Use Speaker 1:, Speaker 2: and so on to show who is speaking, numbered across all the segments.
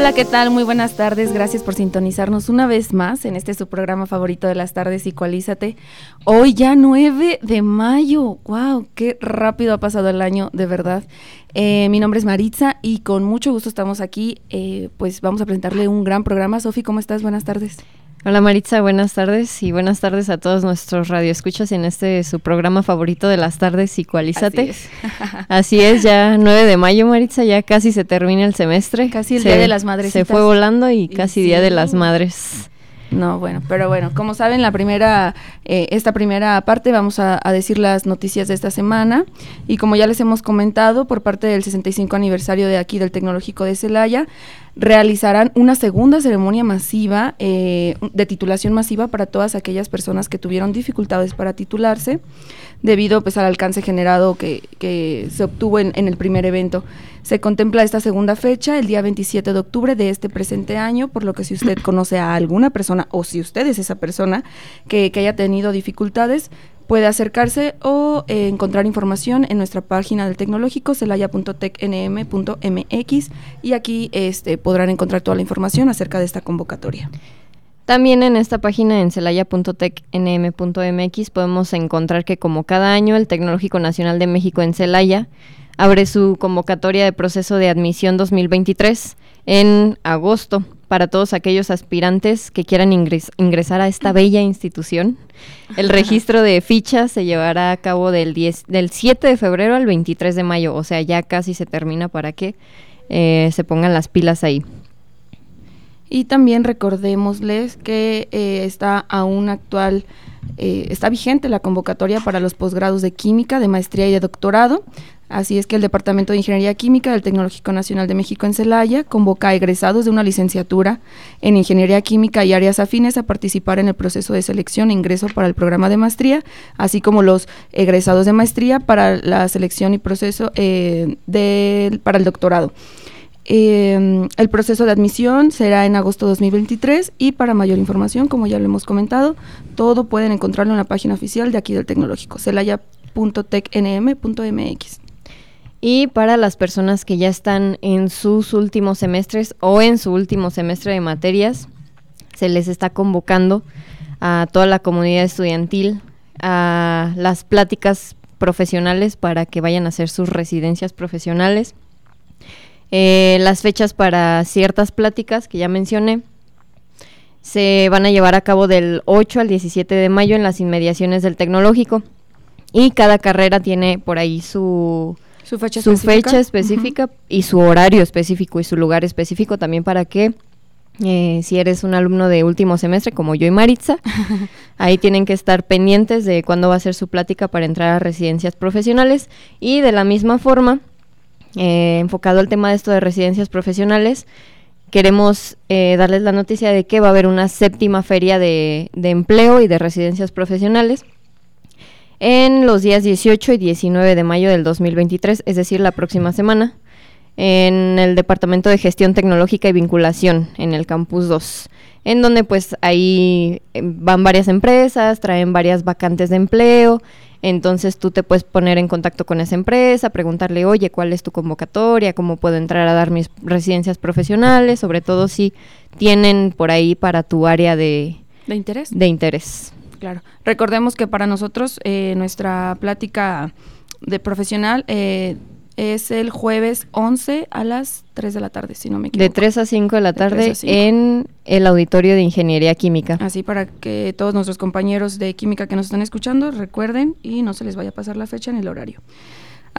Speaker 1: Hola, ¿qué tal? Muy buenas tardes. Gracias por sintonizarnos una vez más en este su programa favorito de las tardes, Icualízate. Hoy ya 9 de mayo. ¡Wow! ¡Qué rápido ha pasado el año, de verdad! Eh, mi nombre es Maritza y con mucho gusto estamos aquí. Eh, pues vamos a presentarle un gran programa. Sofi, ¿cómo estás? Buenas tardes.
Speaker 2: Hola Maritza, buenas tardes y buenas tardes a todos nuestros radioescuchas en este su programa favorito de las tardes, Icualízate. Así es. Así es, ya 9 de mayo Maritza, ya casi se termina el semestre.
Speaker 1: Casi el Día de las Madres.
Speaker 2: Se fue volando y casi Día de las Madres.
Speaker 1: No, bueno, pero bueno, como saben, la primera, eh, esta primera parte vamos a, decir las noticias de esta semana y como ya les hemos comentado, por parte del 65 aniversario de aquí del Tecnológico de Celaya, realizarán una segunda ceremonia masiva eh, de titulación masiva para todas aquellas personas que tuvieron dificultades para titularse debido pues, al alcance generado que, que se obtuvo en, en, el primer evento. Se contempla esta segunda fecha, el día 27 de octubre de este presente año, por lo que si usted conoce a alguna persona o si usted es esa persona que, que haya tenido dificultades, puede acercarse o eh, encontrar información en nuestra página del tecnológico celaya.tecnm.mx y aquí este, podrán encontrar toda la información acerca de esta convocatoria.
Speaker 2: También en esta página en celaya.tecnm.mx podemos encontrar que como cada año el Tecnológico Nacional de México en Celaya abre su convocatoria de proceso de admisión 2023 en agosto para todos aquellos aspirantes que quieran ingresar a esta bella institución. El registro de fichas se llevará a cabo del, 10, del 7 de febrero al 23 de mayo, o sea, ya casi se termina para que eh, se pongan las pilas ahí.
Speaker 1: Y también recordémosles que eh, está aún actual, eh, está vigente la convocatoria para los posgrados de química, de maestría y de doctorado. Así es que el Departamento de Ingeniería Química del Tecnológico Nacional de México en Celaya convoca a egresados de una licenciatura en Ingeniería Química y áreas afines a participar en el proceso de selección e ingreso para el programa de maestría, así como los egresados de maestría para la selección y proceso eh, para el doctorado. Em, el proceso de admisión será en agosto de 2023 y para mayor información, como ya lo hemos comentado, todo pueden encontrarlo en la página oficial de aquí del Tecnológico, celaya.tecnm.mx.
Speaker 2: Y para las personas que ya están en sus últimos semestres o en su último semestre de materias, se les está convocando a toda la comunidad estudiantil a las pláticas profesionales para que vayan a hacer sus residencias profesionales. Eh, las fechas para ciertas pláticas que ya mencioné se van a llevar a cabo del 8 al 17 de mayo en las inmediaciones del tecnológico y cada carrera tiene por ahí su
Speaker 1: su fecha
Speaker 2: su específica, fecha específica y su horario específico y su lugar específico también para que eh, si eres un alumno de último semestre como yo y Maritza, ahí tienen que estar pendientes de cuándo va a ser su plática para entrar a residencias profesionales. Y de la misma forma, eh, enfocado al tema de esto de residencias profesionales, queremos eh, darles la noticia de que va a haber una séptima feria de empleo y de residencias profesionales en los días 18 y 19 de mayo del 2023, es decir, la próxima semana, en el Departamento de Gestión Tecnológica y Vinculación, en el Campus 2, en donde pues ahí eh, van varias empresas, traen varias vacantes de empleo, entonces tú te puedes poner en contacto con esa empresa, preguntarle, oye, ¿cuál es tu convocatoria? ¿Cómo puedo entrar a dar mis residencias profesionales? Sobre todo si tienen por ahí para tu área de,
Speaker 1: ¿De interés.
Speaker 2: De interés.
Speaker 1: Claro. Recordemos que para nosotros eh, nuestra plática de profesional eh, es el jueves 11 a las 3 de la tarde, si no me equivoco.
Speaker 2: De 3 a 5 de la tarde en el auditorio de Ingeniería Química.
Speaker 1: Así para que todos nuestros compañeros de química que nos están escuchando recuerden y no se les vaya a pasar la fecha ni el horario.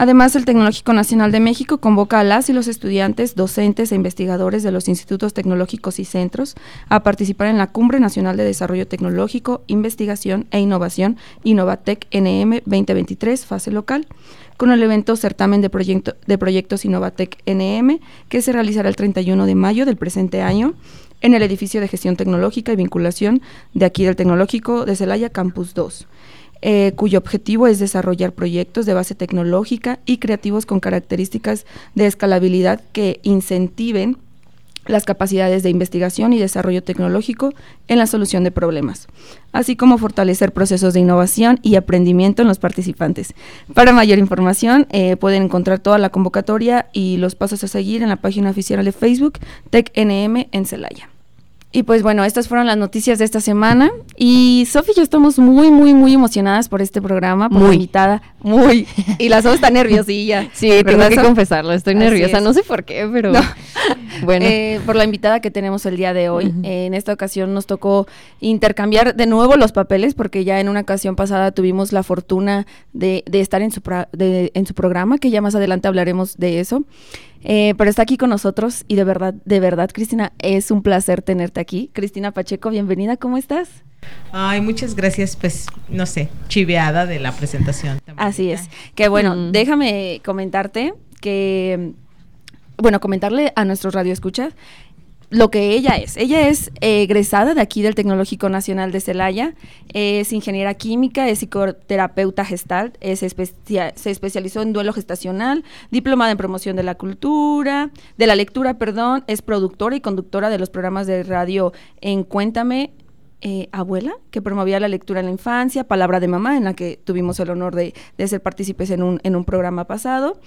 Speaker 1: Además, el Tecnológico Nacional de México convoca a las y los estudiantes, docentes e investigadores de los institutos tecnológicos y centros a participar en la Cumbre Nacional de Desarrollo Tecnológico, Investigación e Innovación Innovatec NM 2023, fase local, con el evento Certamen de, de Proyectos Innovatec NM, que se realizará el 31 de mayo del presente año en el edificio de gestión tecnológica y vinculación de aquí del Tecnológico de Celaya Campus 2. Eh, cuyo objetivo es desarrollar proyectos de base tecnológica y creativos con características de escalabilidad que incentiven las capacidades de investigación y desarrollo tecnológico en la solución de problemas, así como fortalecer procesos de innovación y aprendimiento en los participantes. Para mayor información eh, pueden encontrar toda la convocatoria y los pasos a seguir en la página oficial de Facebook TecNM en Celaya. Y pues bueno, estas fueron las noticias de esta semana. Y Sofi y yo estamos muy, muy, muy emocionadas por este programa, por la invitada. Muy. Y la Sofi está nerviosilla.
Speaker 2: Sí, tengo que confesarlo, estoy nerviosa. No sé por qué, pero
Speaker 1: bueno. Eh, por la invitada que tenemos el día de hoy. en esta ocasión nos tocó intercambiar de nuevo los papeles, porque ya en una ocasión pasada tuvimos la fortuna de, de estar en su, de, en su programa, que ya más adelante hablaremos de eso. Eh, pero está aquí con nosotros y de verdad, de verdad, Cristina, es un placer tenerte aquí. Cristina Pacheco, bienvenida, ¿cómo estás?
Speaker 3: Ay, muchas gracias, pues, no sé, chiveada de la presentación.
Speaker 1: Así es. Que bueno, mm. déjame comentarte que, bueno, comentarle a nuestros radioescuchas lo que ella es. Ella es egresada de aquí del Tecnológico Nacional de Celaya, es ingeniera química, es psicoterapeuta gestal, se especializó en duelo gestacional, diplomada en promoción de la cultura, de la lectura, perdón, es productora y conductora de los programas de radio en Cuéntame, eh, abuela que promovía la lectura en la infancia, Palabra de Mamá, en la que tuvimos el honor de, ser partícipes en un, en un programa pasado.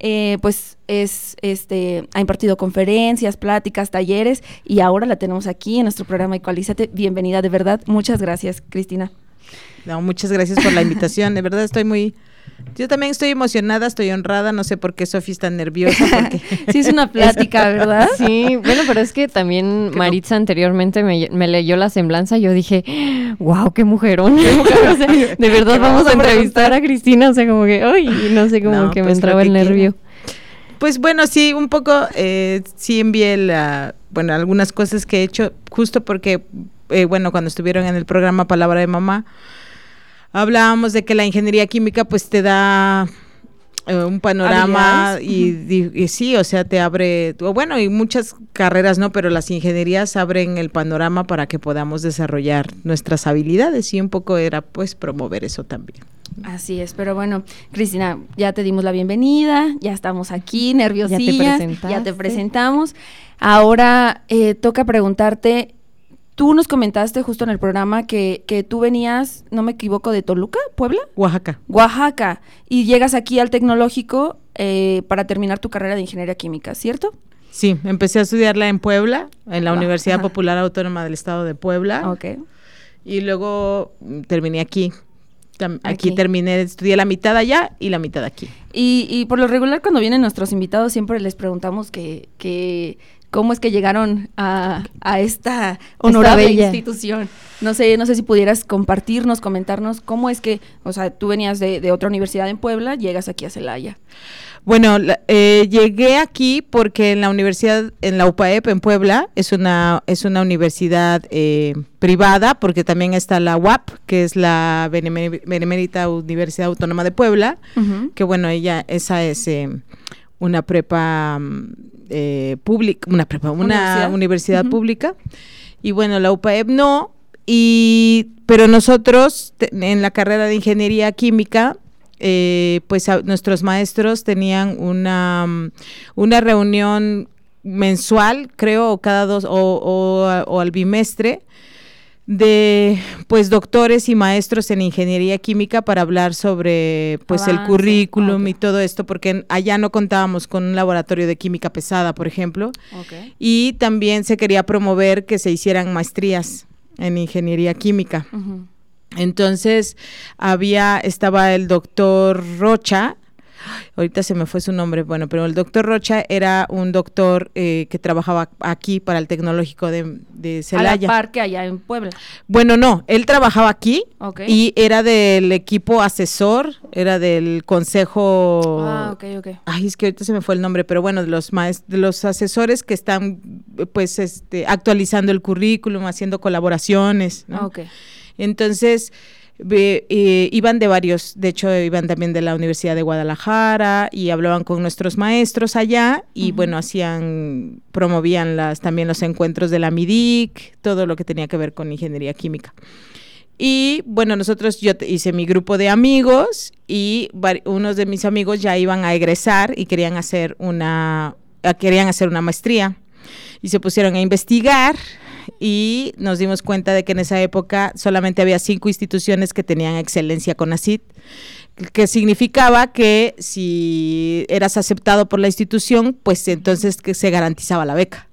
Speaker 1: Eh, pues es, este, ha impartido conferencias, pláticas, talleres y ahora la tenemos aquí en nuestro programa Ecualízate. Bienvenida, de verdad. Muchas gracias, Cristina.
Speaker 3: No, muchas gracias por la invitación. De verdad estoy muy, yo también estoy emocionada, estoy honrada, no sé por qué Sofía está nerviosa. Porque
Speaker 1: sí, es una plática, ¿verdad?
Speaker 2: Sí, bueno, pero es que también Maritza anteriormente me, leyó la semblanza y yo dije, wow, qué mujerón. de verdad vamos a entrevistar a Cristina, o sea, como que, ay, no sé, como que me pues entraba el nervio.
Speaker 3: Pues bueno, sí, un poco, eh, sí envié la, bueno, algunas cosas que he hecho, justo porque, eh, bueno, cuando estuvieron en el programa Palabra de Mamá, hablábamos de que la ingeniería química pues te da eh, un panorama y, sí, o sea, te abre, bueno, y muchas carreras no, pero las ingenierías abren el panorama para que podamos desarrollar nuestras habilidades y un poco era pues promover eso también.
Speaker 1: Así es, pero bueno, Cristina, ya te dimos la bienvenida, ya estamos aquí, nerviosillas, ya te, presentamos. Ahora eh, toca preguntarte, Tú nos comentaste justo en el programa que, que, tú venías, no me equivoco, de Toluca, Puebla.
Speaker 3: Oaxaca.
Speaker 1: Oaxaca. Y llegas aquí al tecnológico eh, para terminar tu carrera de ingeniería química, ¿cierto?
Speaker 3: Sí, empecé a estudiarla en Puebla, en la Universidad Popular Autónoma del Estado de Puebla.
Speaker 1: Ok.
Speaker 3: Y luego mm, terminé aquí. aquí. terminé, estudié la mitad allá y la mitad aquí.
Speaker 1: Y, y por lo regular cuando vienen nuestros invitados siempre les preguntamos que, que cómo es que llegaron a, esta honorable institución. No sé, no sé si pudieras compartirnos, comentarnos cómo es que, o sea, tú venías de, otra universidad en Puebla, llegas aquí a Celaya.
Speaker 3: Bueno, eh, llegué aquí porque en la universidad, en la UPAEP en Puebla, es una, es una universidad eh, privada, porque también está la UAP, que es la Benemérita Universidad Autónoma de Puebla, que bueno, ella, esa es eh, una prepa mm, eh, pública, una, una universidad, pública. Y bueno, la UPAEP no, y, pero nosotros en la carrera de ingeniería química, eh, pues nuestros maestros tenían una, una reunión mensual, creo, o cada dos, o, o al bimestre, de pues doctores y maestros en ingeniería química para hablar sobre pues el currículum y todo esto porque allá no contábamos con un laboratorio de química pesada por ejemplo. Y también se quería promover que se hicieran maestrías en ingeniería química. Entonces había estaba el doctor Rocha ahorita se me fue su nombre, bueno, pero el doctor Rocha era un doctor eh, que trabajaba aquí para el tecnológico de, de Celaya.
Speaker 1: A la allá en Puebla.
Speaker 3: Bueno, no, él trabajaba aquí y era del equipo asesor, era del consejo.
Speaker 1: Ah, ok, ok.
Speaker 3: Ay, es que ahorita se me fue el nombre, pero bueno, de los de los asesores que están, pues, este, actualizando el currículum, haciendo colaboraciones. ¿no?
Speaker 1: Ok.
Speaker 3: Entonces eh, iban de varios, de hecho iban también de la Universidad de Guadalajara y hablaban con nuestros maestros allá y bueno, hacían, promovían las, también los encuentros de la MIDIC, todo lo que tenía que ver con ingeniería química. Y bueno, nosotros, yo hice mi grupo de amigos y unos de mis amigos ya iban a egresar y querían hacer una, querían hacer una maestría. Y se pusieron a investigar y nos dimos cuenta de que en esa época solamente había cinco instituciones que tenían excelencia con ACID, que significaba que si eras aceptado por la institución, pues entonces que se garantizaba la beca.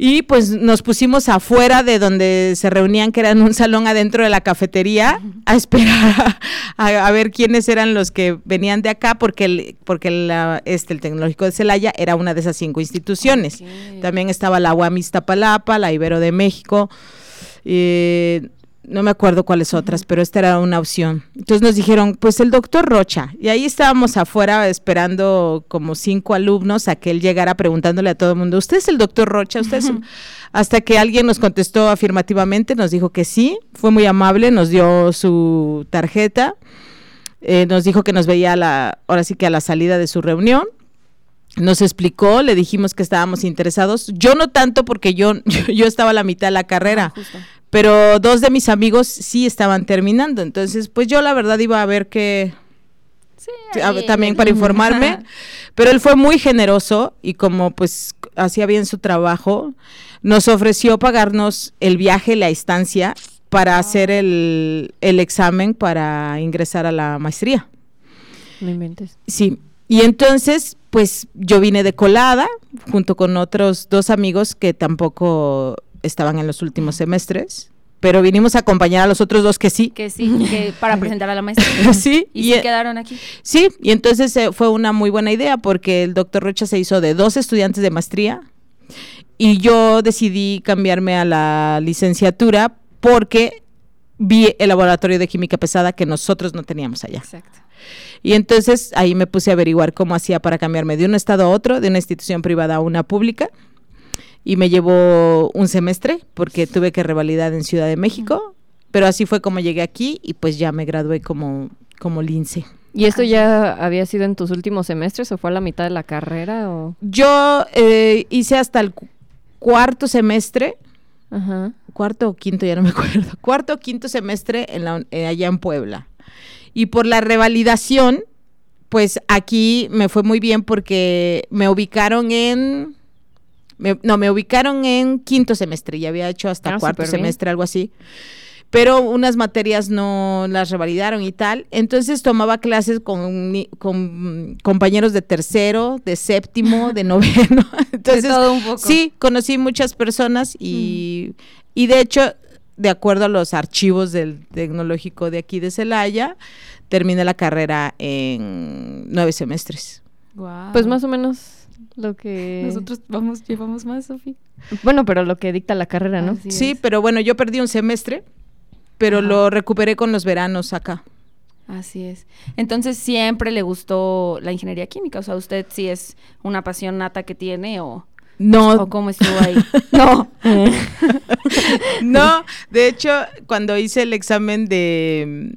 Speaker 3: Y pues nos pusimos afuera de donde se reunían, que era en un salón adentro de la cafetería, a esperar a, a ver quiénes eran los que venían de acá, porque el, porque la- este, el Tecnológico de Celaya era una de esas cinco instituciones. También estaba la UAM Iztapalapa, la Ibero de México, eh, no me acuerdo cuáles otras, pero esta era una opción. Entonces nos dijeron, pues el doctor Rocha, y ahí estábamos afuera esperando como cinco alumnos a que él llegara preguntándole a todo el mundo, ¿usted es el doctor Rocha? ¿Usted es el-?" Hasta que alguien nos contestó afirmativamente, nos dijo que sí, fue muy amable, nos dio su tarjeta, eh, nos dijo que nos veía a la, ahora sí que a la salida de su reunión, nos explicó, le dijimos que estábamos interesados. Yo no tanto porque yo, yo, estaba a la mitad de la carrera,
Speaker 1: Ah.
Speaker 3: Pero dos de mis amigos sí estaban terminando. Entonces, pues yo la verdad iba a ver qué,
Speaker 1: Sí, ahí
Speaker 3: también para informarme, pero él fue muy generoso y como pues hacía bien su trabajo, nos ofreció pagarnos el viaje, la estancia para hacer el, el examen para ingresar a la maestría.
Speaker 2: No inventes.
Speaker 3: Sí, y entonces, pues yo vine de colada junto con otros dos amigos que tampoco estaban en los últimos semestres, pero vinimos a acompañar a los otros dos que sí.
Speaker 1: Que sí, que para presentar a la maestra.
Speaker 3: Sí,
Speaker 1: Y,
Speaker 3: y,
Speaker 1: sí
Speaker 3: eh,
Speaker 1: quedaron aquí.
Speaker 3: Sí, y entonces eh, fue una muy buena idea porque el doctor Rocha se hizo de dos estudiantes de maestría y yo decidí cambiarme a la licenciatura porque vi el laboratorio de química pesada que nosotros no teníamos allá.
Speaker 1: Exacto.
Speaker 3: Y entonces ahí me puse a averiguar cómo hacía para cambiarme de un estado a otro, de una institución privada a una pública. Y me llevó un semestre porque tuve que revalidar en Ciudad de México. Pero así fue como llegué aquí y pues ya me gradué como, como lince.
Speaker 2: ¿Y esto ya había sido en tus últimos semestres o fue a la mitad de la carrera o...?
Speaker 3: Yo eh, hice hasta el cu- cuarto semestre,
Speaker 2: Ajá.
Speaker 3: cuarto o quinto, ya no me acuerdo, cuarto o quinto semestre en la, eh, allá en Puebla. Y por la revalidación, pues aquí me fue muy bien porque me ubicaron en... me- no, me ubicaron en quinto semestre, ya había hecho hasta
Speaker 2: Ah,
Speaker 3: cuarto
Speaker 2: bien.
Speaker 3: semestre, algo así. Pero unas materias no las revalidaron y tal. Entonces tomaba clases con, mm, compañeros de tercero, de séptimo, de noveno. Entonces,
Speaker 1: todo un poco.
Speaker 3: sí, conocí muchas personas y, y de hecho, de acuerdo a los archivos del tecnológico de aquí de Celaya, terminé la carrera en nueve semestres.
Speaker 2: Pues más o menos lo que...
Speaker 1: Nosotros vamos, llevamos más, Sofi.
Speaker 2: Bueno, pero lo que dicta la carrera, ¿no?
Speaker 1: Así
Speaker 3: sí,
Speaker 1: es.
Speaker 3: pero bueno, yo perdí un semestre, pero
Speaker 1: Ajá.
Speaker 3: lo recuperé con los veranos acá.
Speaker 1: Así es. Entonces siempre le gustó la ingeniería química. O sea, usted sí es una pasión nata que tiene o,
Speaker 3: No,
Speaker 1: o cómo estuvo ahí. no.
Speaker 3: no, de hecho, cuando hice el examen de...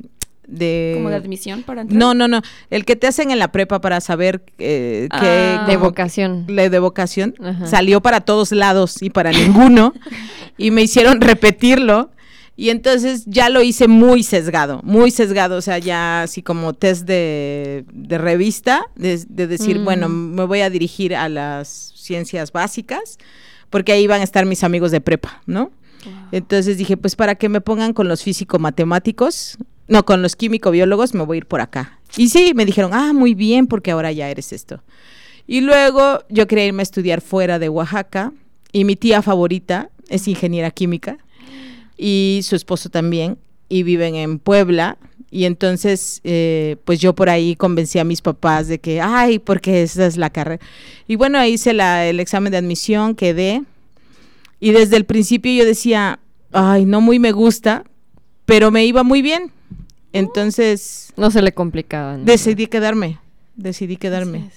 Speaker 3: de
Speaker 1: Como de admisión para entrar.
Speaker 3: no, no, no, el que te hacen en la prepa para saber eh, qué
Speaker 1: Ah.
Speaker 2: De vocación.
Speaker 3: la de vocación
Speaker 2: Ajá.
Speaker 3: salió para todos lados y para ninguno y me hicieron repetirlo y entonces ya lo hice muy sesgado, muy sesgado, o sea, ya así como test de, de revista, de, de decir,
Speaker 2: Mm.
Speaker 3: bueno, me voy a dirigir a las ciencias básicas, porque ahí van a estar mis amigos de prepa, ¿no? Entonces dije, pues para que me pongan con los físico-matemáticos, no, con los químico-biólogos, me voy a ir por acá. Y sí, me dijeron, ah, muy bien, porque ahora ya eres esto. Y luego yo quería irme a estudiar fuera de Oaxaca y mi tía favorita es ingeniera química y su esposo también y viven en Puebla. Y entonces, eh, pues yo por ahí convencí a mis papás de que, ay, porque esa es la carrera. Y bueno, hice el examen de admisión, quedé. Y desde el principio yo decía, ay, no muy me gusta, pero me iba muy bien. Entonces
Speaker 2: No se le complicaba. ¿no?
Speaker 3: decidí quedarme, decidí quedarme.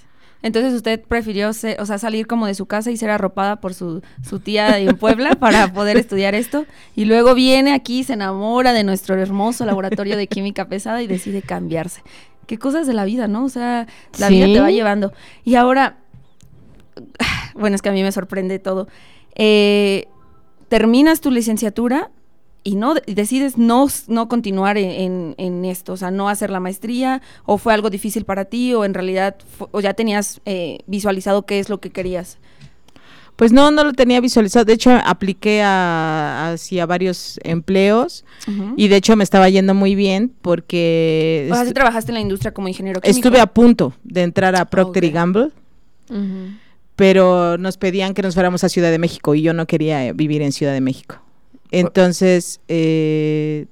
Speaker 1: Entonces usted prefirió, o sea, salir como de su casa y ser arropada por su, su tía en Puebla para poder estudiar esto. Y luego viene aquí, se enamora de nuestro hermoso laboratorio de química pesada y decide cambiarse. Qué cosas de la vida, ¿no? O sea, la vida te va llevando. Y ahora, bueno, es que a mí me sorprende todo. Eh, terminas tu licenciatura y no decides no, no continuar en, esto, o sea, no hacer la maestría, o fue algo difícil para ti, o en realidad o ya tenías eh, visualizado qué es lo que querías.
Speaker 3: Pues no, no lo tenía visualizado. De hecho, apliqué a, hacia varios empleos y de hecho me estaba yendo muy bien porque...
Speaker 1: O sea, trabajaste en la industria como ingeniero químico?
Speaker 3: Estuve a punto de entrar a Procter y Gamble, pero nos pedían que nos fuéramos a Ciudad de México y yo no quería vivir en Ciudad de México. Entonces, eh,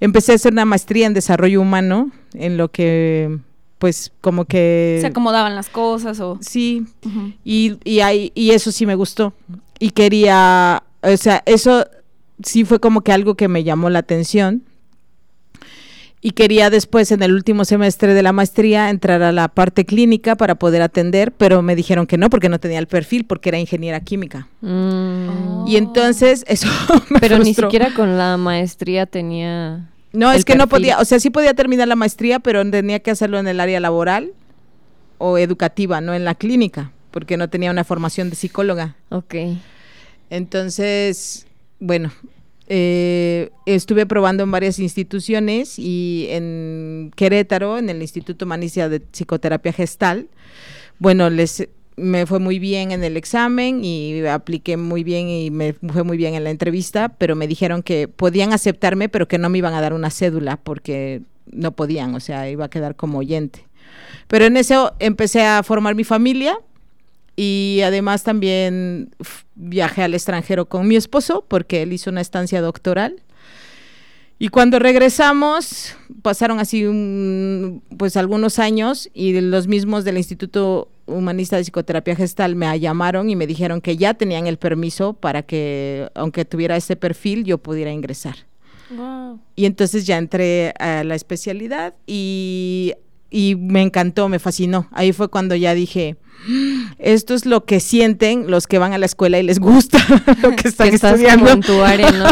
Speaker 3: empecé a hacer una maestría en desarrollo humano, en lo que pues como que...
Speaker 1: Se acomodaban las cosas o...
Speaker 3: Sí, y, y, y eso sí me gustó. Y quería, o sea, eso sí fue como que algo que me llamó la atención y quería después en el último semestre de la maestría entrar a la parte clínica para poder atender, pero me dijeron que no porque no tenía el perfil porque era ingeniera química. Mm. Y entonces eso
Speaker 2: me Pero ni siquiera con la maestría tenía
Speaker 3: No, es que no podía, o sea, sí podía terminar la maestría, pero tenía que hacerlo en el área laboral o educativa, no en la clínica, porque no tenía una formación de psicóloga.
Speaker 2: Ok.
Speaker 3: Entonces, bueno, eh, estuve probando en varias instituciones y en Querétaro, en el Instituto Manicia de Psicoterapia Gestal, bueno, les me fue muy bien en el examen y apliqué muy bien y me fue muy bien en la entrevista, pero me dijeron que podían aceptarme, pero que no me iban a dar una cédula porque no podían, o sea, iba a quedar como oyente. Pero en eso empecé a formar mi familia y además también viajé al extranjero con mi esposo porque él hizo una estancia doctoral. Y cuando regresamos, pasaron así pues algunos años y los mismos del Instituto Humanista de Psicoterapia Gestal me llamaron y me dijeron que ya tenían el permiso para que, aunque tuviera ese perfil, yo pudiera ingresar. Y entonces ya entré a la especialidad y y me encantó, me fascinó. Ahí fue cuando ya dije, esto es lo que sienten los que van a la escuela y les gusta lo que están estudiando.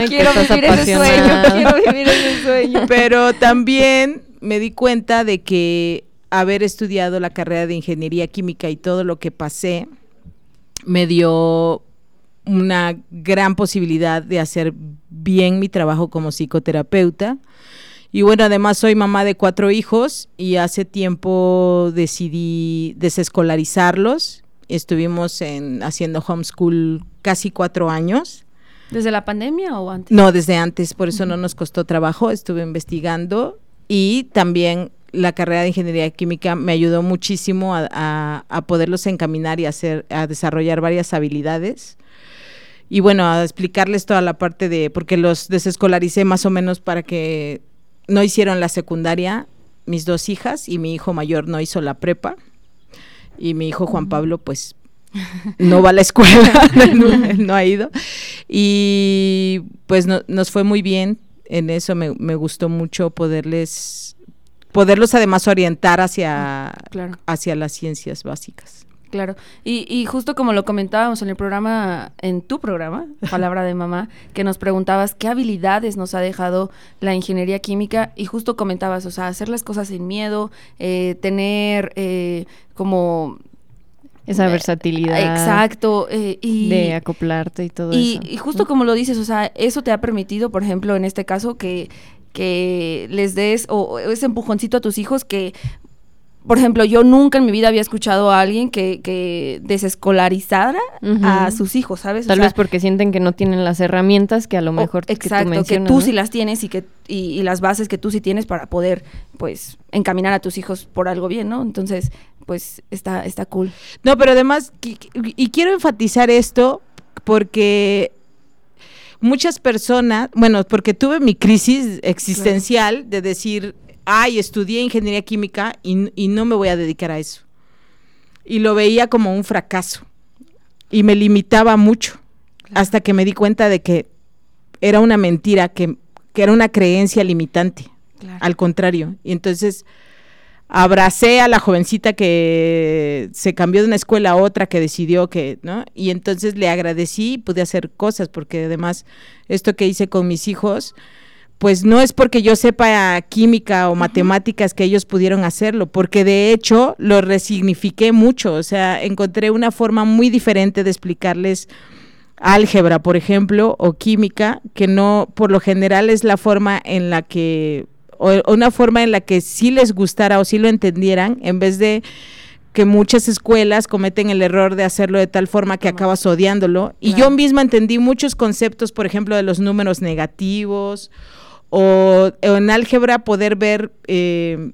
Speaker 1: quiero vivir ese sueño, quiero vivir ese sueño.
Speaker 3: Pero también me di cuenta de que haber estudiado la carrera de ingeniería química y todo lo que pasé me dio una gran posibilidad de hacer bien mi trabajo como psicoterapeuta y bueno, además soy mamá de cuatro hijos y hace tiempo decidí desescolarizarlos. Estuvimos en, haciendo homeschool casi cuatro años.
Speaker 1: ¿Desde la pandemia o antes?
Speaker 3: No, desde antes, por eso no nos costó trabajo. Estuve investigando y también la carrera de ingeniería química me ayudó muchísimo a, a, poderlos encaminar y hacer, a desarrollar varias habilidades y bueno, a explicarles toda la parte de, porque los desescolaricé más o menos para que no hicieron la secundaria mis dos hijas y mi hijo mayor no hizo la prepa. Y mi hijo Juan Pablo pues no va a la escuela, no, ha ido. Y pues nos fue muy bien. En eso, me, me, gustó mucho poderles, poderlos además orientar hacia, hacia las ciencias básicas.
Speaker 1: Claro, y, y, justo como lo comentábamos en el programa, en tu programa, Palabra de Mamá, que nos preguntabas qué habilidades nos ha dejado la ingeniería química y justo comentabas, o sea, hacer las cosas sin miedo, eh, tener eh, como...
Speaker 2: Esa eh, versatilidad.
Speaker 1: exacto. y,
Speaker 2: de acoplarte y todo eso.
Speaker 1: Y justo como lo dices, o sea, eso te ha permitido, por ejemplo, en este caso, que que les des o ese empujoncito a tus hijos que por ejemplo, yo nunca en mi vida había escuchado a alguien que, que desescolarizara a sus hijos, ¿sabes?
Speaker 2: Tal vez porque sienten que no tienen las herramientas que a lo mejor
Speaker 1: exacto, que tú, que tú sí las tienes y que y, las bases que tú sí tienes para poder, pues, encaminar a tus hijos por algo bien, ¿no? Entonces, pues, está, está cool.
Speaker 3: No, pero además, y quiero enfatizar esto porque muchas personas, bueno, porque tuve mi crisis existencial de decir, ay, estudié ingeniería química y, no me voy a dedicar a eso. Y lo veía como un fracaso y me limitaba mucho hasta que me di cuenta de que era una mentira, que, era una creencia limitante. Al contrario. Y entonces, abracé a la jovencita que se cambió de una escuela a otra, que decidió que, ¿no? Y entonces le agradecí y pude hacer cosas, porque además esto que hice con mis hijos, pues no es porque yo sepa química o matemáticas que ellos pudieron hacerlo, porque de hecho lo resignifiqué mucho, o sea, encontré una forma muy diferente de explicarles álgebra, por ejemplo, o química, que no, por lo general es la forma en la que o, una forma en la que sí les gustara o sí lo entendieran, en vez de que muchas escuelas cometen el error de hacerlo de tal forma que acabas odiándolo. Y yo misma entendí muchos conceptos, por ejemplo, de los números negativos, o, en álgebra poder ver, eh,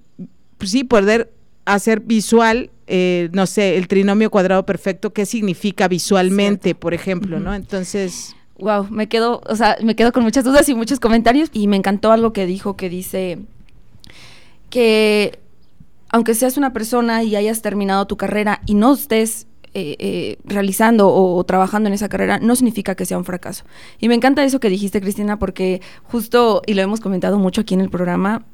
Speaker 3: pues sí, poder hacer visual, eh, no sé, el trinomio cuadrado perfecto, qué significa visualmente, por ejemplo, ¿no? Entonces
Speaker 1: wow, me quedo, o sea, me quedo con muchas dudas y muchos comentarios y me encantó algo que dijo que dice que aunque seas una persona y hayas terminado tu carrera y no estés eh, eh, realizando o, trabajando en esa carrera, no significa que sea un fracaso. Y me encanta eso que dijiste, Cristina, porque justo, y lo hemos comentado mucho aquí en el programa,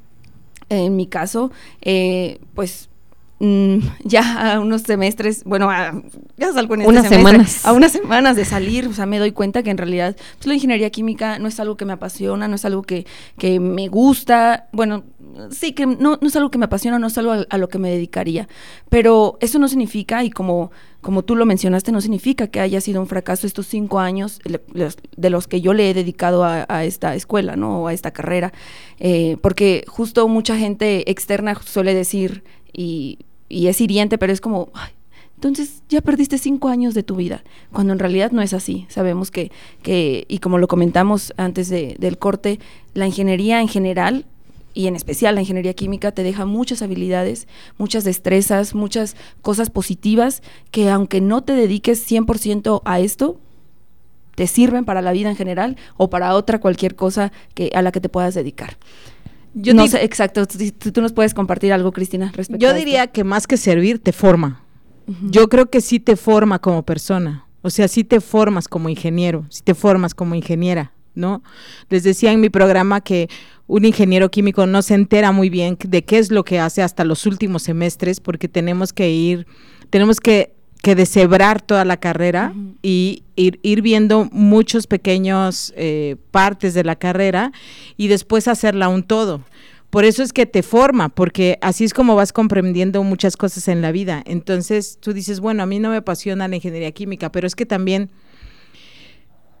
Speaker 1: en mi caso, eh, pues Mm, ya a unos semestres, bueno, a, ya salgo en este
Speaker 2: unas semanas.
Speaker 1: a unas semanas de salir, o sea, me doy cuenta que en realidad pues, la ingeniería química no es algo que me apasiona, no es algo que, que me gusta, bueno, sí, que no, no, es algo que me apasiona, no es algo a, lo que me dedicaría, pero eso no significa, y como, como tú lo mencionaste, no significa que haya sido un fracaso estos cinco años de los que yo le he dedicado a, esta escuela, ¿no? O a esta carrera, eh, porque justo mucha gente externa suele decir, y es hiriente, pero es como, entonces ya perdiste cinco años de tu vida, cuando en realidad no es así. Sabemos que, que y como lo comentamos antes del corte, la ingeniería en general y en especial la ingeniería química te deja muchas habilidades, muchas destrezas, muchas cosas positivas que aunque no te dediques 100% a esto, te sirven para la vida en general o para otra cualquier cosa a la que te puedas dedicar. Yo no sé, exacto. Tú, nos puedes compartir algo, Cristina, respecto
Speaker 3: Yo diría que más que servir, te forma. Yo creo que sí te forma como persona. O sea, sí te formas como ingeniero, sí te formas como ingeniera, ¿no? Les decía en mi programa que un ingeniero químico no se entera muy bien de qué es lo que hace hasta los últimos semestres, porque tenemos que ir, tenemos que que deshebrar toda la carrera y ir, viendo muchos pequeños eh, partes de la carrera y después hacerla un todo. Por eso es que te forma, porque así es como vas comprendiendo muchas cosas en la vida. Entonces tú dices, bueno, a mí no me apasiona la ingeniería química, pero es que también,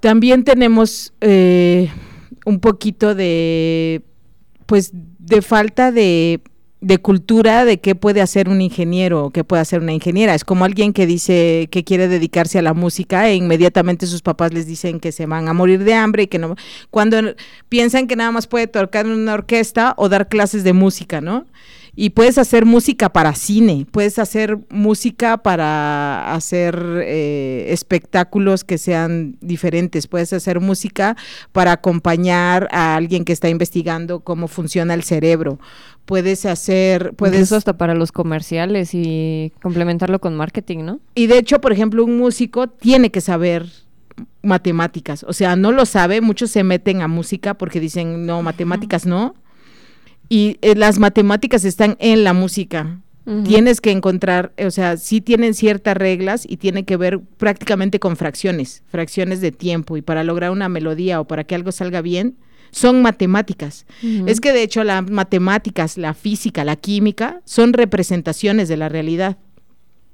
Speaker 3: también tenemos eh, un poquito de, pues, de falta de de cultura de qué puede hacer un ingeniero o qué puede hacer una ingeniera. Es como alguien que dice que quiere dedicarse a la música e inmediatamente sus papás les dicen que se van a morir de hambre y que no, cuando piensan que nada más puede tocar en una orquesta o dar clases de música, ¿no? Y puedes hacer música para cine, puedes hacer música para hacer eh, espectáculos que sean diferentes, puedes hacer música para acompañar a alguien que está investigando cómo funciona el cerebro, puedes hacer, puedes
Speaker 2: Incluso hasta para los comerciales y complementarlo con marketing, ¿no?
Speaker 3: Y de hecho, por ejemplo, un músico tiene que saber matemáticas, o sea, no lo sabe, muchos se meten a música porque dicen, no, matemáticas no, y eh, las matemáticas están en la música. Tienes que encontrar, o sea, sí tienen ciertas reglas y tiene que ver prácticamente con fracciones, fracciones de tiempo. Y para lograr una melodía o para que algo salga bien, son matemáticas. Es que de hecho las matemáticas, la física, la química, son representaciones de la realidad.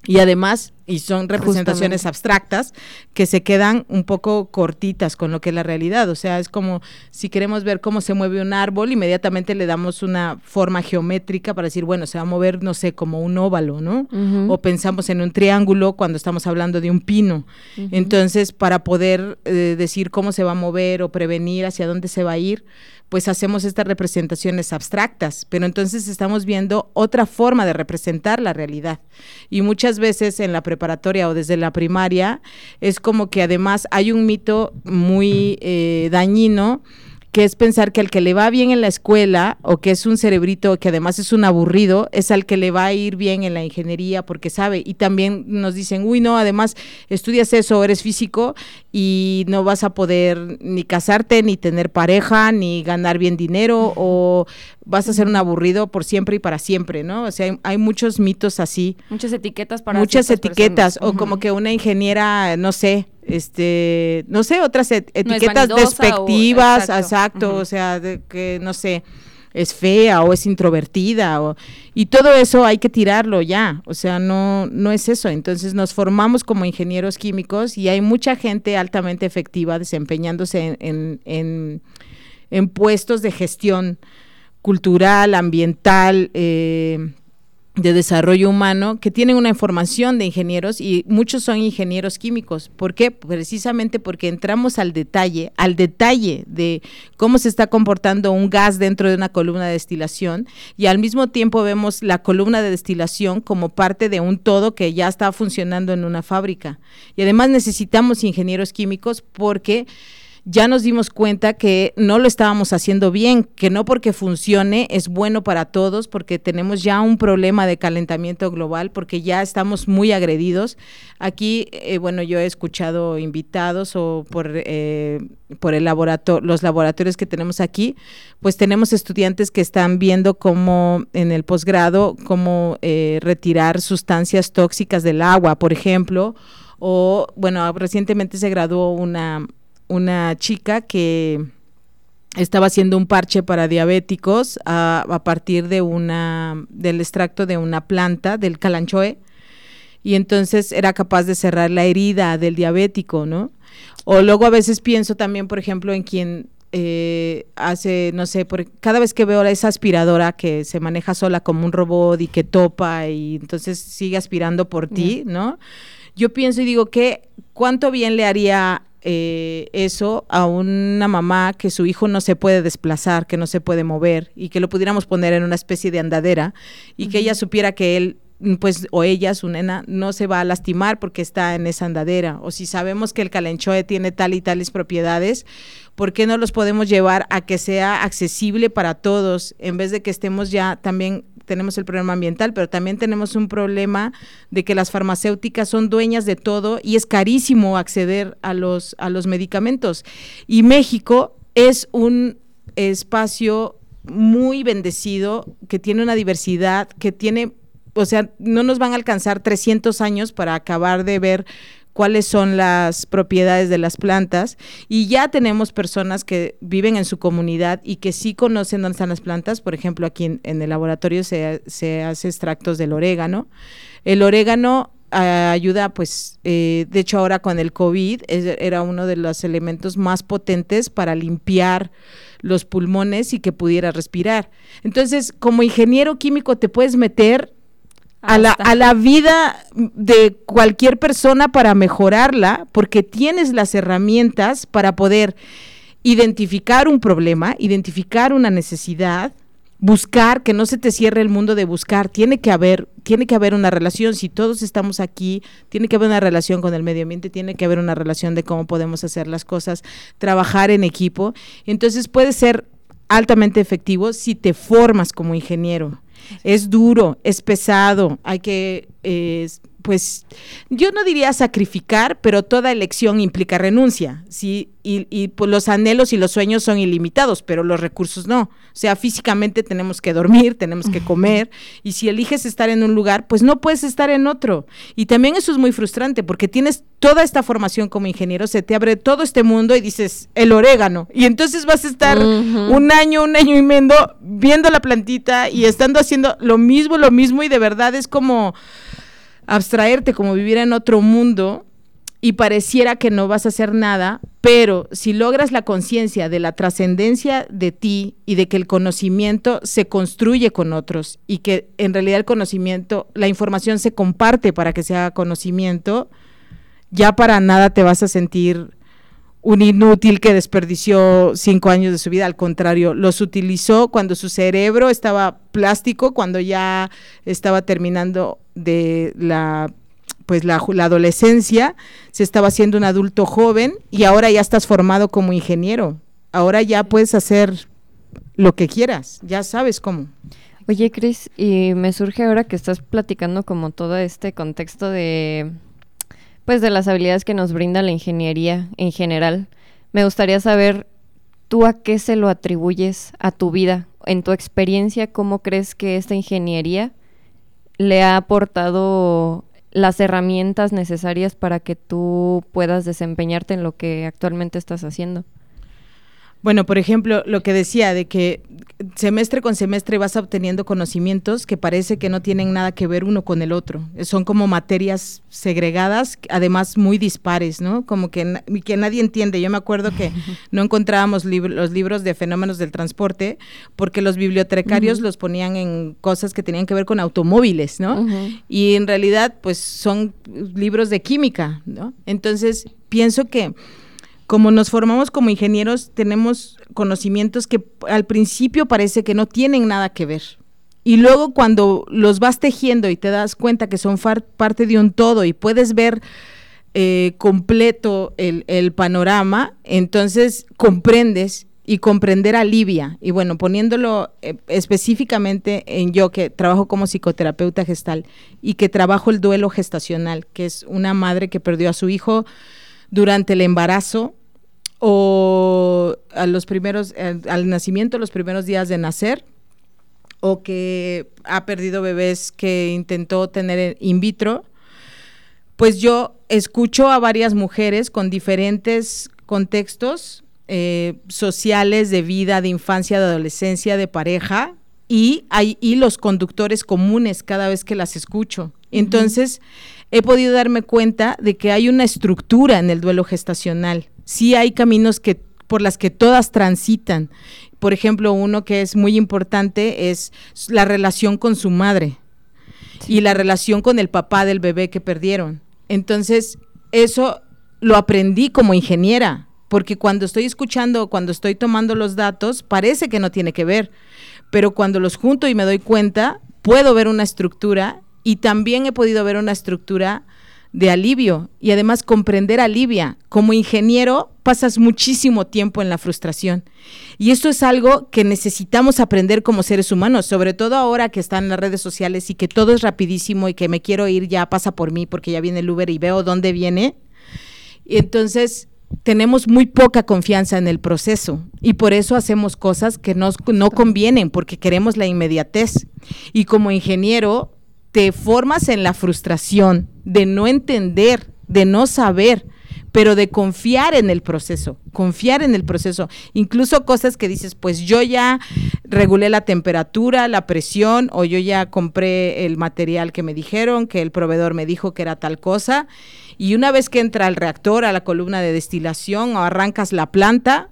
Speaker 3: Y además, y son representaciones abstractas que se quedan un poco cortitas con lo que es la realidad. O sea, es como si queremos ver cómo se mueve un árbol, inmediatamente le damos una forma geométrica para decir, bueno, se va a mover, no sé, como un óvalo, ¿no? O pensamos en un triángulo cuando estamos hablando de un pino. Entonces, para poder eh, decir cómo se va a mover o prevenir hacia dónde se va a ir, pues hacemos estas representaciones abstractas, pero entonces estamos viendo otra forma de representar la realidad. Y muchas veces en la preparatoria o desde la primaria es como que además hay un mito muy eh, dañino que es pensar que al que le va bien en la escuela o que es un cerebrito que además es un aburrido, es al que le va a ir bien en la ingeniería porque sabe. Y también nos dicen, uy, no, además estudias eso, eres físico y no vas a poder ni casarte, ni tener pareja, ni ganar bien dinero o vas a ser un aburrido por siempre y para siempre, ¿no? O sea, hay, hay muchos mitos así.
Speaker 1: Muchas etiquetas para
Speaker 3: Muchas etiquetas,
Speaker 1: personas.
Speaker 3: o como que una ingeniera, no sé, este, no sé, otras et- etiquetas
Speaker 1: o-
Speaker 3: despectivas,
Speaker 1: exacto.
Speaker 3: o sea, de que, no sé, es fea o es introvertida, o, y todo eso hay que tirarlo ya, o sea, no, no es eso. Entonces nos formamos como ingenieros químicos y hay mucha gente altamente efectiva desempeñándose en, en, en- en puestos de gestión cultural, ambiental, eh, de desarrollo humano que tienen una formación de ingenieros y muchos son ingenieros químicos. ¿Por qué? Precisamente porque entramos al detalle, al detalle de cómo se está comportando un gas dentro de una columna de destilación y al mismo tiempo vemos la columna de destilación como parte de un todo que ya está funcionando en una fábrica. Y además necesitamos ingenieros químicos porque ya nos dimos cuenta que no lo estábamos haciendo bien, que no porque funcione es bueno para todos, porque tenemos ya un problema de calentamiento global, porque ya estamos muy agredidos. Aquí, eh, bueno, yo he escuchado invitados o por, eh, por el laboratorio, los laboratorios que tenemos aquí, pues tenemos estudiantes que están viendo cómo en el posgrado, cómo eh, retirar sustancias tóxicas del agua, por ejemplo, o bueno, recientemente se graduó una una chica que estaba haciendo un parche para diabéticos a, a partir de una del extracto de una planta del calanchoe y entonces era capaz de cerrar la herida del diabético, ¿no? O luego a veces pienso también, por ejemplo, en quien eh, hace, no sé, por, cada vez que veo a esa aspiradora que se maneja sola como un robot y que topa y entonces sigue aspirando por ti, ¿no? Yo pienso y digo que cuánto bien le haría eh, eso a una mamá que su hijo no se puede desplazar, que no se puede mover y que lo pudiéramos poner en una especie de andadera y que ella supiera que él pues o ella, su nena, no se va a lastimar porque está en esa andadera. O si sabemos que el calenchoe tiene tal y tales propiedades, ¿por qué no los podemos llevar a que sea accesible para todos en vez de que estemos ya también tenemos el problema ambiental, pero también tenemos un problema de que las farmacéuticas son dueñas de todo y es carísimo acceder a los, a los medicamentos. Y México es un espacio muy bendecido, que tiene una diversidad, que tiene, o sea, no nos van a alcanzar 300 años para acabar de ver cuáles son las propiedades de las plantas y ya tenemos personas que viven en su comunidad y que sí conocen dónde están las plantas. Por ejemplo, aquí en, el laboratorio se, hace extractos del orégano. El orégano uh, ayuda, pues, eh, de hecho ahora con el COVID era uno de los elementos más potentes para limpiar los pulmones y que pudiera respirar. Entonces, como ingeniero químico te puedes meter a la, a la, vida de cualquier persona para mejorarla, porque tienes las herramientas para poder identificar un problema, identificar una necesidad, buscar, que no se te cierre el mundo de buscar, tiene que haber, tiene que haber una relación, si todos estamos aquí, tiene que haber una relación con el medio ambiente, tiene que haber una relación de cómo podemos hacer las cosas, trabajar en equipo, entonces puede ser altamente efectivo si te formas como ingeniero es duro, es pesado, hay que, eh, pues, yo no diría sacrificar, pero toda elección implica renuncia, ¿sí? Y, y pues, los anhelos y los sueños son ilimitados, pero los recursos no. O sea, físicamente tenemos que dormir, tenemos que comer, y si eliges estar en un lugar, pues no puedes estar en otro. Y también eso es muy frustrante, porque tienes toda esta formación como ingeniero, se te abre todo este mundo y dices, el orégano, y entonces vas a estar uh -huh. un año, un año y medio viendo la plantita y estando haciendo lo mismo, lo mismo, y de verdad es como abstraerte, como vivir en otro mundo y pareciera que no vas a hacer nada, pero si logras la conciencia de la trascendencia de ti y de que el conocimiento se construye con otros y que en realidad el conocimiento, la información se comparte para que sea conocimiento, ya para nada te vas a sentir un inútil que desperdició cinco años de su vida, al contrario, los utilizó cuando su cerebro estaba plástico, cuando ya estaba terminando de la pues la, la, adolescencia, se estaba haciendo un adulto joven y ahora ya estás formado como ingeniero. Ahora ya puedes hacer lo que quieras, ya sabes cómo.
Speaker 2: Oye, Cris, y me surge ahora que estás platicando como todo este contexto de pues de las habilidades que nos brinda la ingeniería en general. Me gustaría saber tú a qué se lo atribuyes a tu vida en tu experiencia, ¿cómo crees que esta ingeniería le ha aportado las herramientas necesarias para que tú puedas desempeñarte en lo que actualmente estás haciendo?
Speaker 3: Bueno, por ejemplo, lo que decía de que semestre con semestre vas obteniendo conocimientos que parece que no tienen nada que ver uno con el otro. Son como materias segregadas, además muy dispares, ¿no? Como que, que nadie entiende. Yo me acuerdo que no encontrábamos los libros de fenómenos del transporte porque los bibliotecarios los ponían en cosas que tenían que ver con automóviles, ¿no? Y en realidad, pues son libros de química, ¿no? Entonces, pienso que como nos formamos como ingenieros, tenemos conocimientos que al principio parece que no tienen nada que ver. Y luego cuando los vas tejiendo y te das cuenta que son parte de un todo y puedes ver eh, completo el, panorama, entonces comprendes y comprender alivia. Y bueno, poniéndolo eh, específicamente en yo que trabajo como psicoterapeuta gestal y que trabajo el duelo gestacional, que es una madre que perdió a su hijo durante el embarazo o a los primeros, eh, al nacimiento, los primeros días de nacer, o que ha perdido bebés que intentó tener in vitro, pues yo escucho a varias mujeres con diferentes contextos eh, sociales de vida, de infancia, de adolescencia, de pareja, y hay los conductores comunes cada vez que las escucho. Entonces, he podido darme cuenta de que hay una estructura en el duelo gestacional sí hay caminos que por las que todas transitan. Por ejemplo, uno que es muy importante es la relación con su madre y la relación con el papá del bebé que perdieron. Entonces, eso lo aprendí como ingeniera, porque cuando estoy escuchando, cuando estoy tomando los datos, parece que no tiene que ver, pero cuando los junto y me doy cuenta, puedo ver una estructura y también he podido ver una estructura de alivio y además comprender alivia. Como ingeniero pasas muchísimo tiempo en la frustración y esto es algo que necesitamos aprender como seres humanos, sobre todo ahora que están las redes sociales y que todo es rapidísimo y que me quiero ir ya pasa por mí porque ya viene el Uber y veo dónde viene. Y entonces tenemos muy poca confianza en el proceso y por eso hacemos cosas que nos, no convienen porque queremos la inmediatez. Y como ingeniero te formas en la frustración de no entender, de no saber, pero de confiar en el proceso, confiar en el proceso. Incluso cosas que dices, pues yo ya regulé la temperatura, la presión, o yo ya compré el material que me dijeron, que el proveedor me dijo que era tal cosa, y una vez que entra el reactor a la columna de destilación o arrancas la planta,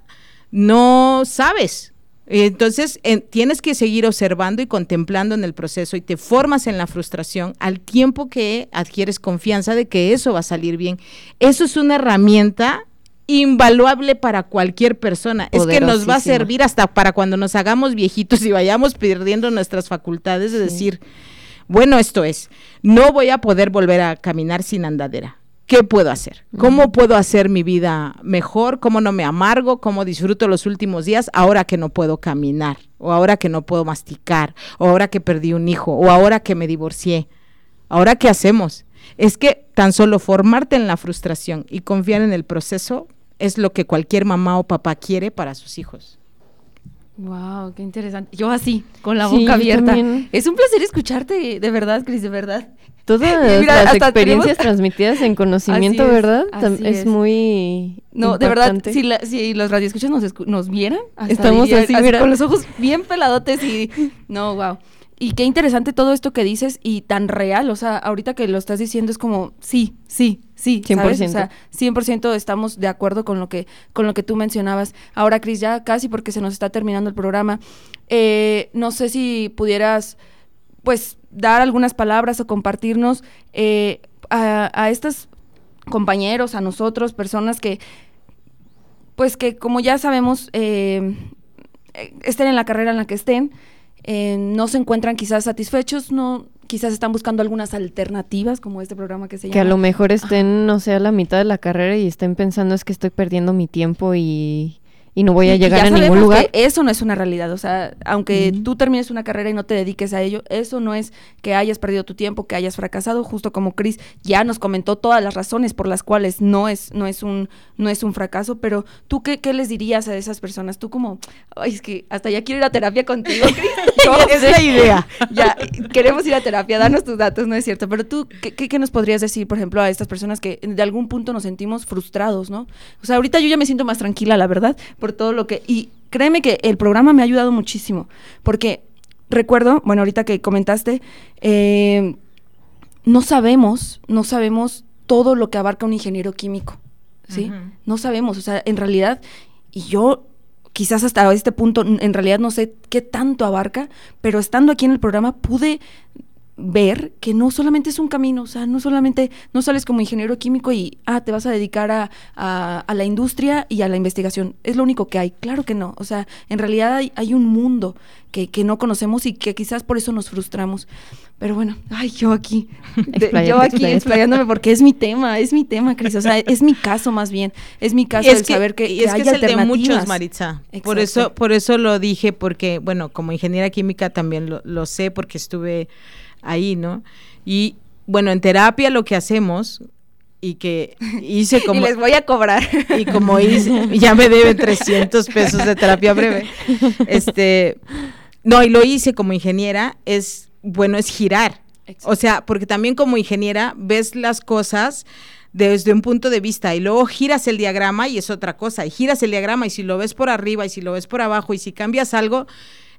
Speaker 3: no sabes, entonces, tienes que seguir observando y contemplando en el proceso y te formas en la frustración al tiempo que adquieres confianza de que eso va a salir bien. Eso es una herramienta invaluable para cualquier persona. Es que nos va a servir hasta para cuando nos hagamos viejitos y vayamos perdiendo nuestras facultades de decir, bueno, esto es, no voy a poder volver a caminar sin andadera ¿qué puedo hacer? ¿Cómo puedo hacer mi vida mejor? ¿Cómo no me amargo? ¿Cómo disfruto los últimos días ahora que no puedo caminar? ¿O ahora que no puedo masticar? ¿O ahora que perdí un hijo? ¿O ahora que me divorcié? ¿Ahora qué hacemos? Es que tan solo formarte en la frustración y confiar en el proceso es lo que cualquier mamá o papá quiere para sus hijos.
Speaker 1: Wow, qué interesante. Yo así, con la boca abierta. Es un placer escucharte, de verdad, Cris, de verdad.
Speaker 2: Todas las experiencias transmitidas en conocimiento, ¿verdad? es, muy.
Speaker 1: No, de verdad, si, si los radioescuchas nos, nos vieran, estamos así, con los ojos bien peladotes y. No, wow. Y qué interesante todo esto que dices y tan real, o sea, ahorita que lo estás diciendo es como, sí, sí, sí, 100%. ¿sabes? O sea, 100% estamos de acuerdo con lo que con lo que tú mencionabas. Ahora, Cris, ya casi porque se nos está terminando el programa, eh, no sé si pudieras, pues, dar algunas palabras o compartirnos eh, a, estos compañeros, a nosotros, personas que, pues que como ya sabemos, eh, estén en la carrera en la que estén, eh, no se encuentran quizás satisfechos, no, quizás están buscando algunas alternativas, como este programa que se llama.
Speaker 2: Que a lo mejor estén, no sé, a la mitad de la carrera y estén pensando es que estoy perdiendo mi tiempo y, y no voy a llegar a ningún lugar.
Speaker 1: que eso no es una realidad. O sea, aunque tú termines una carrera y no te dediques a ello, eso no es que hayas perdido tu tiempo, que hayas fracasado, justo como Chris ya nos comentó todas las razones por las cuales no es, no es un, no es un fracaso, pero tú qué, qué les dirías a esas personas? Tú como, ay, es que hasta ya quiero ir a terapia contigo, Chris. No
Speaker 3: Es la idea.
Speaker 1: Ya, queremos ir a terapia, danos tus datos, no es cierto. Pero tú, ¿qué, qué, qué nos podrías decir, por ejemplo, a estas personas que de algún punto nos sentimos frustrados, ¿no? O sea, ahorita yo ya me siento más tranquila, la verdad, por todo lo que... Y créeme que el programa me ha ayudado muchísimo, porque recuerdo, bueno, ahorita que comentaste, eh, no sabemos, no sabemos todo lo que abarca un ingeniero químico, ¿sí? No sabemos, o sea, en realidad, y yo quizás hasta este punto, en realidad no sé qué tanto abarca, pero estando aquí en el programa pude ver que no solamente es un camino, o sea, no solamente, no sales como ingeniero químico y, ah, te vas a dedicar a, a- a la industria y a la investigación. Es lo único que hay. Claro que no. O sea, en realidad hay, hay un mundo que, que no conocemos y que quizás por eso nos frustramos. Pero bueno, ay, yo aquí, de- yo aquí explayándome porque es mi tema, es mi tema, Cris. O sea, es mi caso más bien. Es mi caso el saber que,
Speaker 3: y
Speaker 1: que
Speaker 3: es
Speaker 1: hay
Speaker 3: que es el de muchos, Maritza. Por eso, por eso lo dije, porque, bueno, como ingeniera química también lo, lo sé porque estuve ahí, ¿no? Y bueno, en terapia lo que hacemos y que hice como
Speaker 1: y les voy a cobrar.
Speaker 3: y como hice, ya me deben 300 pesos de terapia breve. Este, no, y lo hice como ingeniera, es, bueno, es girar. O sea, porque también como ingeniera ves las cosas desde un punto de vista y luego giras el diagrama y es otra cosa, y giras el diagrama y si lo ves por arriba y si lo ves por abajo y si cambias algo,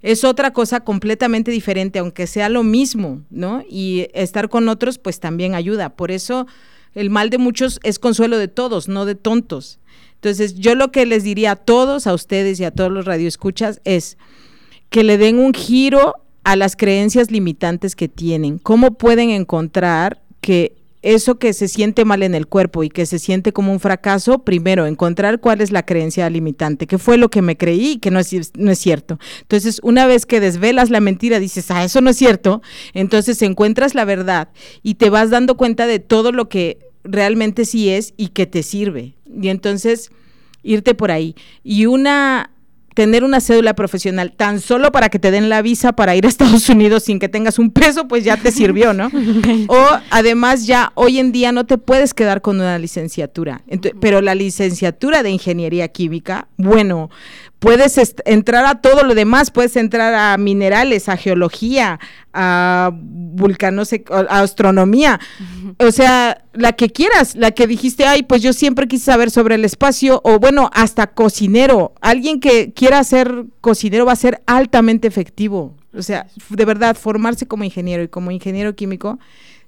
Speaker 3: es otra cosa completamente diferente, aunque sea lo mismo, ¿no? Y estar con otros pues también ayuda. Por eso el mal de muchos es consuelo de todos, no de tontos. Entonces, yo lo que les diría a todos, a ustedes y a todos los radioescuchas es que le den un giro a las creencias limitantes que tienen. ¿Cómo pueden encontrar que eso que se siente mal en el cuerpo y que se siente como un fracaso, primero encontrar cuál es la creencia limitante, qué fue lo que me creí y que no es, no es cierto. Entonces, una vez que desvelas la mentira, dices, ah, eso no es cierto, entonces encuentras la verdad y te vas dando cuenta de todo lo que realmente sí es y que te sirve. Y entonces, irte por ahí. Y una tener una cédula profesional tan solo para que te den la visa para ir a Estados Unidos sin que tengas un peso, pues ya te sirvió, ¿no? o además ya hoy en día no te puedes quedar con una licenciatura, Ento- pero la licenciatura de ingeniería química, bueno, puedes entrar a todo lo demás, puedes entrar a minerales, a geología, a vulcanos, a astronomía, o sea, la que quieras, la que dijiste, ay, pues yo siempre quise saber sobre el espacio, o bueno, hasta cocinero, alguien que quiera ser cocinero va a ser altamente efectivo, o sea, de verdad, formarse como ingeniero y como ingeniero químico,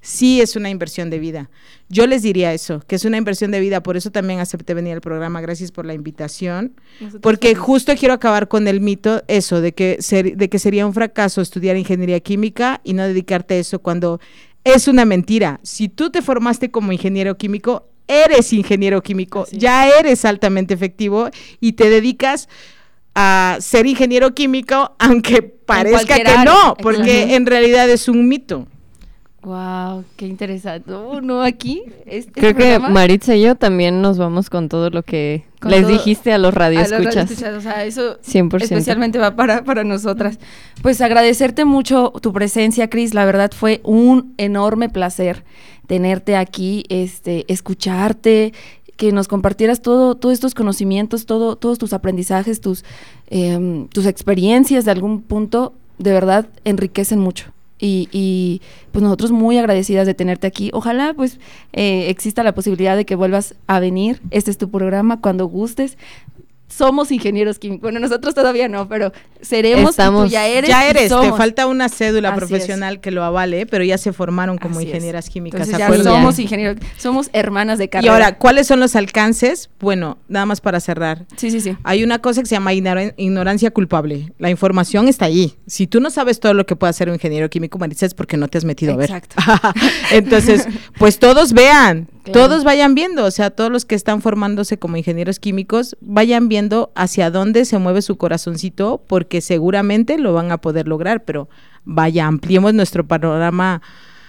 Speaker 3: sí es una inversión de vida. Yo les diría eso, que es una inversión de vida, por eso también acepté venir al programa, gracias por la invitación. Porque justo quiero acabar con el mito, eso, de que, ser- de que sería un fracaso estudiar ingeniería química y no dedicarte a eso cuando es una mentira. Si tú te formaste como ingeniero químico, eres ingeniero químico,
Speaker 1: Así es.
Speaker 3: ya eres altamente efectivo y te dedicas a ser ingeniero químico, aunque parezca que
Speaker 1: área,
Speaker 3: no, porque en realidad es un mito.
Speaker 1: Wow, qué interesante. Oh, no, aquí. este
Speaker 2: Creo que Maritza y yo también nos vamos con todo lo que
Speaker 1: Con
Speaker 2: les
Speaker 1: todo-
Speaker 2: dijiste a los
Speaker 1: a los
Speaker 2: radioescuchas.
Speaker 1: radioescuchas, O sea, eso
Speaker 2: 100%.
Speaker 1: especialmente va para, para nosotras. Pues agradecerte mucho tu presencia, Cris. La verdad fue un enorme placer tenerte aquí, este, escucharte, que nos compartieras todo, todos estos conocimientos, todo, todos tus aprendizajes, tus, em, tus experiencias de algún punto, de verdad enriquecen mucho. Y, y, pues nosotros muy agradecidas de tenerte aquí. Ojalá pues eh, exista la posibilidad de que vuelvas a venir. Este es tu programa cuando gustes. Somos ingenieros químicos. Bueno, nosotros todavía no, pero seremos. y tú
Speaker 2: Estamos-
Speaker 1: ya eres.
Speaker 3: ya
Speaker 1: y
Speaker 3: eres, te falta una cédula
Speaker 1: Así es.
Speaker 3: profesional que lo avale, pero ya se formaron como
Speaker 1: Así es.
Speaker 3: ingenieras químicas,
Speaker 1: Entonces
Speaker 3: ¿se
Speaker 1: ya somos ingenieros, somos hermanas de
Speaker 3: Y
Speaker 1: carrera.
Speaker 3: ahora, ¿cuáles son los alcances? Bueno, nada más para cerrar.
Speaker 1: sí, sí, sí.
Speaker 3: Hay una cosa que se llama ignora- ignorancia culpable. La información está allí. Si tú no sabes todo lo que puede hacer un ingeniero químico, Maritza, es porque no te has metido
Speaker 1: Exacto.
Speaker 3: a ver. Entonces, pues todos vean,
Speaker 1: Claro.
Speaker 3: todos vayan viendo, o sea, todos los que están formándose como ingenieros químicos, vayan viendo hacia dónde se mueve su corazoncito, porque seguramente lo van a poder lograr, pero vaya, ampliemos nuestro panorama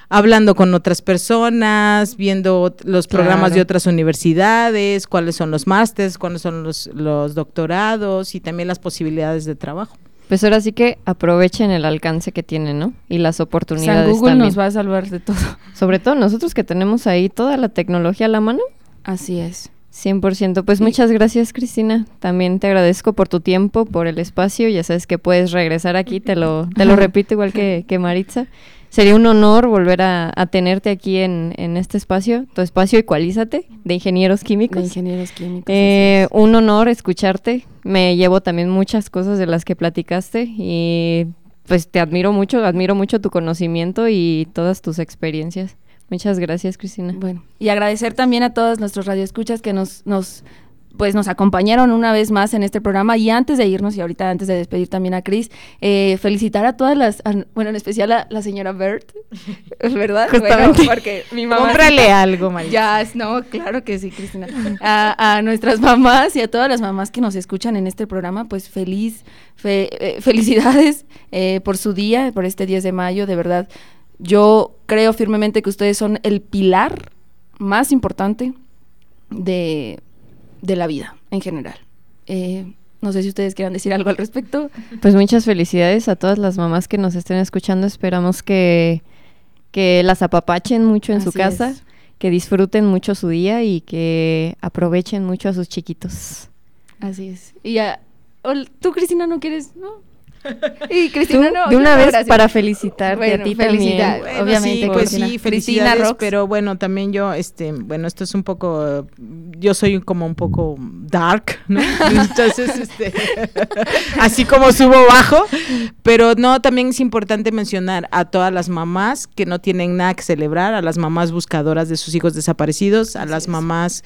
Speaker 3: hablando con otras personas, viendo los programas
Speaker 2: Claro.
Speaker 3: de otras universidades, cuáles son los másters, cuáles son los, los doctorados y también las posibilidades de trabajo.
Speaker 2: Pues ahora sí que aprovechen el alcance que tienen, ¿no? Y las
Speaker 1: San
Speaker 2: oportunidades
Speaker 1: Google
Speaker 2: también.
Speaker 1: nos va a salvar de todo.
Speaker 2: Sobre todo nosotros que tenemos ahí toda la tecnología a la mano.
Speaker 1: Así es.
Speaker 2: 100%. Pues muchas gracias, Cristina. También te agradezco por tu tiempo, por el espacio. Ya sabes que puedes regresar aquí, te lo, te lo repito igual que, que Maritza. Sería un honor volver a, a tenerte aquí en, en este espacio, tu espacio Ecualízate, de ingenieros
Speaker 1: De
Speaker 2: químicos.
Speaker 1: ingenieros químicos.
Speaker 2: Eh, un honor escucharte. Me llevo también muchas cosas de las que platicaste y pues te admiro mucho, admiro mucho tu conocimiento y todas tus experiencias. Muchas gracias, Cristina.
Speaker 1: Bueno, y agradecer también a todos nuestros radioescuchas que nos, nos, pues nos acompañaron una vez más en este programa. Y antes de irnos, y ahorita antes de despedir también a Cris, eh, felicitar a todas las, a- bueno, en especial a la señora Bert, ¿verdad?
Speaker 2: Justamente.
Speaker 1: Bueno, porque mi mamá...
Speaker 3: Cómprale algo, María.
Speaker 1: Ya, no, claro que sí, Cristina. A, a nuestras mamás y a todas las mamás que nos escuchan en este programa, pues feliz, fe- eh, felicidades eh, por su día, por este 10 de mayo, de verdad. Yo creo firmemente que ustedes son el pilar más importante de, de la vida en general. Eh, no sé si ustedes quieran decir algo al respecto.
Speaker 2: Pues muchas felicidades a todas las mamás que nos estén escuchando. Esperamos que, que las apapachen mucho en su casa,
Speaker 1: es.
Speaker 2: que disfruten mucho su día y que aprovechen mucho a sus chiquitos.
Speaker 1: Así es. Y a- ol- tú, Cristina, no quieres, ¿no? Y
Speaker 2: Tú,
Speaker 1: Cristina, no.
Speaker 2: de una
Speaker 1: no,
Speaker 2: vez
Speaker 1: gracias.
Speaker 2: para felicitarte
Speaker 1: Bueno,
Speaker 2: a ti
Speaker 1: felicidad-
Speaker 2: también.
Speaker 3: Bueno,
Speaker 1: obviamente,
Speaker 3: sí, pues
Speaker 1: Cristina.
Speaker 3: sí, felicidades, pero bueno, también yo, este, bueno, esto es un poco, yo soy como un poco dark, ¿no? Entonces, este, así como subo bajo, pero no, también es importante mencionar a todas las mamás que no tienen nada que celebrar, a las mamás buscadoras de sus hijos desaparecidos, a
Speaker 1: Así
Speaker 3: las
Speaker 1: es.
Speaker 3: mamás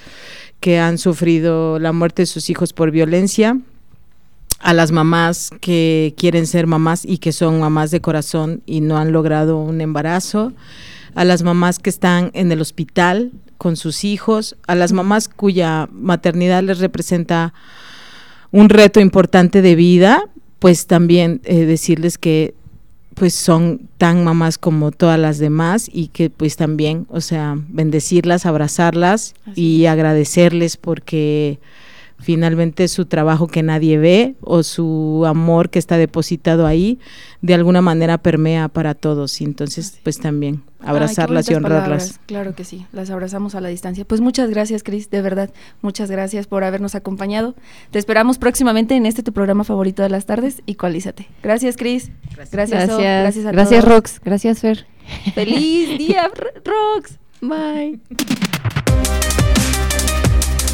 Speaker 3: que han sufrido la muerte de sus hijos por violencia, a las mamás que quieren ser mamás y que son mamás de corazón y no han logrado un embarazo, a las mamás que están en el hospital con sus hijos, a las mamás cuya maternidad les representa un reto importante de vida, pues también eh, decirles que pues son tan mamás como todas las demás y que pues también, o sea, bendecirlas, abrazarlas
Speaker 1: Así
Speaker 3: y agradecerles porque finalmente su trabajo que nadie ve o su amor que está depositado ahí de alguna manera permea para todos y entonces pues también
Speaker 1: Ay,
Speaker 3: abrazarlas y honrarlas.
Speaker 1: palabras. Claro que sí, las abrazamos a la distancia. Pues muchas gracias, Cris, de verdad. Muchas gracias por habernos acompañado. Te esperamos próximamente en este tu programa favorito de las tardes, Igualízate. Gracias, Cris. Gracias,
Speaker 2: Gracias,
Speaker 1: So. gracias a
Speaker 2: gracias
Speaker 1: todos.
Speaker 2: Rox, gracias Fer.
Speaker 1: Feliz día, Rox.
Speaker 2: Bye.